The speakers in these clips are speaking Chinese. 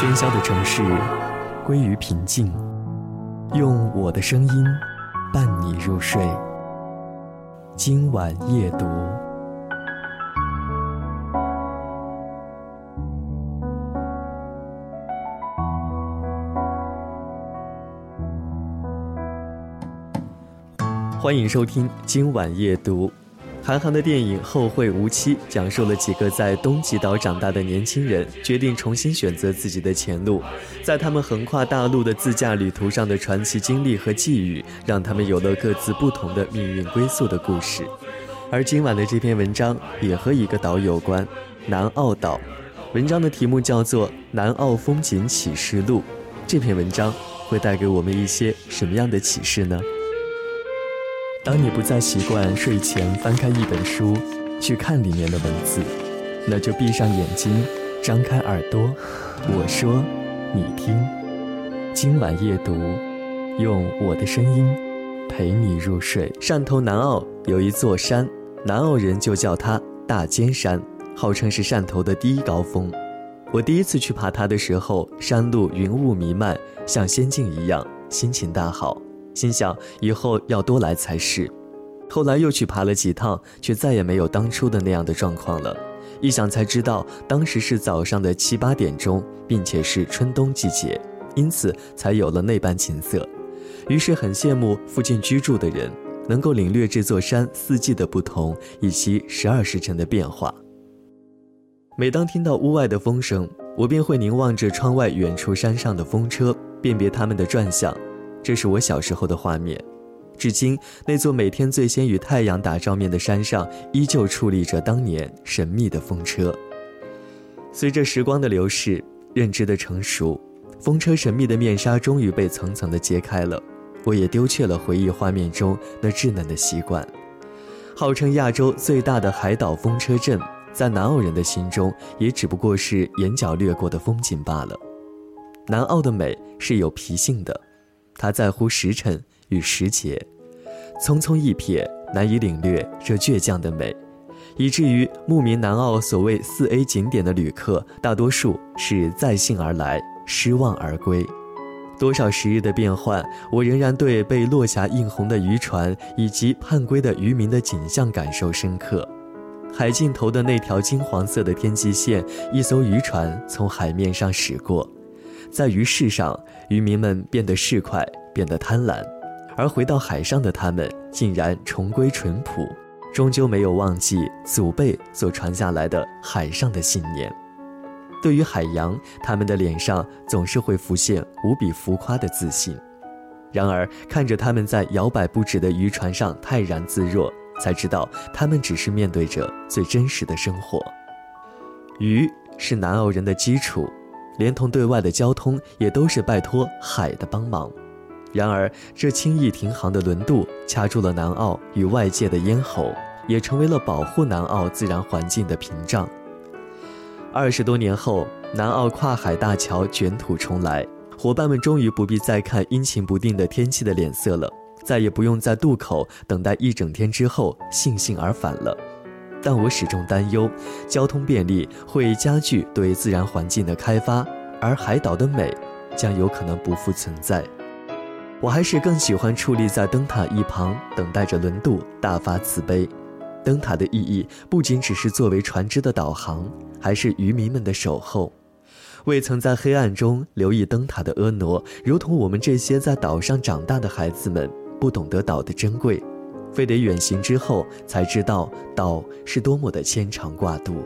喧嚣的城市归于平静，用我的声音伴你入睡。今晚夜读，欢迎收听今晚夜读。韩寒的电影《后会无期》讲述了几个在东极岛长大的年轻人决定重新选择自己的前路，在他们横跨大陆的自驾旅途上的传奇经历和际遇，让他们有了各自不同的命运归宿的故事。而今晚的这篇文章也和一个岛有关——南澳岛。文章的题目叫做《南澳风景启示录》。这篇文章会带给我们一些什么样的启示呢？当你不再习惯睡前翻开一本书去看里面的文字，那就闭上眼睛，张开耳朵，我说，你听。今晚夜读，用我的声音陪你入睡。汕头南澳有一座山，南澳人就叫它大尖山，号称是汕头的第一高峰。我第一次去爬它的时候，山路云雾弥漫，像仙境一样，心情大好。心想以后要多来才是，后来又去爬了几趟，却再也没有当初的那样的状况了。一想才知道，当时是早上的七八点钟，并且是春冬季节，因此才有了那般景色。于是很羡慕附近居住的人，能够领略这座山四季的不同以及十二时辰的变化。每当听到屋外的风声，我便会凝望着窗外远处山上的风车，辨别它们的转向。这是我小时候的画面，至今那座每天最先与太阳打照面的山上，依旧矗立着当年神秘的风车。随着时光的流逝，认知的成熟，风车神秘的面纱终于被层层的揭开了。我也丢却了回忆画面中那稚嫩的习惯。号称亚洲最大的海岛风车镇，在南澳人的心中，也只不过是眼角掠过的风景罢了。南澳的美是有脾性的。他在乎时辰与时节，匆匆一瞥，难以领略这倔强的美，以至于慕名南澳所谓四 A 景点的旅客，大多数是载兴而来，失望而归。多少时日的变换，我仍然对被落霞映红的渔船以及盼归的渔民的景象感受深刻。海尽头的那条金黄色的天际线，一艘渔船从海面上驶过。在鱼市上，渔民们变得市侩，变得贪婪，而回到海上的他们竟然重归淳朴，终究没有忘记祖辈所传下来的海上的信念。对于海洋，他们的脸上总是会浮现无比浮夸的自信。然而，看着他们在摇摆不止的渔船上泰然自若，才知道他们只是面对着最真实的生活。鱼是南澳人的基础。连同对外的交通也都是拜托海的帮忙，然而这轻易停航的轮渡掐住了南澳与外界的咽喉，也成为了保护南澳自然环境的屏障。二十多年后，南澳跨海大桥卷土重来，伙伴们终于不必再看阴晴不定的天气的脸色了，再也不用在渡口等待一整天之后悻悻而返了。但我始终担忧，交通便利会加剧对自然环境的开发，而海岛的美将有可能不复存在。我还是更喜欢矗立在灯塔一旁，等待着轮渡大发慈悲。灯塔的意义不仅只是作为船只的导航，还是渔民们的守候。未曾在黑暗中留意灯塔的婀娜，如同我们这些在岛上长大的孩子们，不懂得岛的珍贵。非得远行之后才知道岛是多么的牵肠挂肚。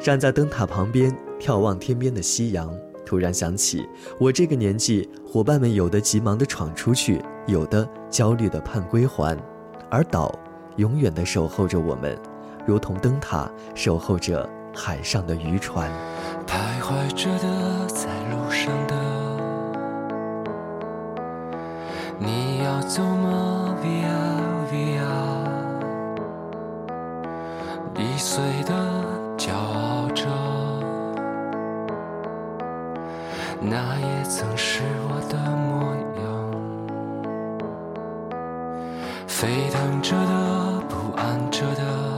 站在灯塔旁边眺望天边的夕阳，突然想起我这个年纪，伙伴们有的急忙的闯出去，有的焦虑的盼归还，而岛永远的守候着我们，如同灯塔守候着海上的渔船。徘徊着的，在路上的，你要走吗？Via。易碎的骄傲着，那也曾是我的模样。沸腾着的，不安着的，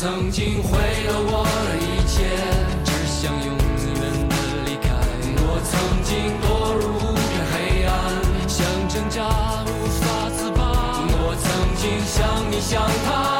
曾经毁了我的一切，只想永远的离开。我曾经堕入无边黑暗，想挣扎无法自拔。我曾经像你像他，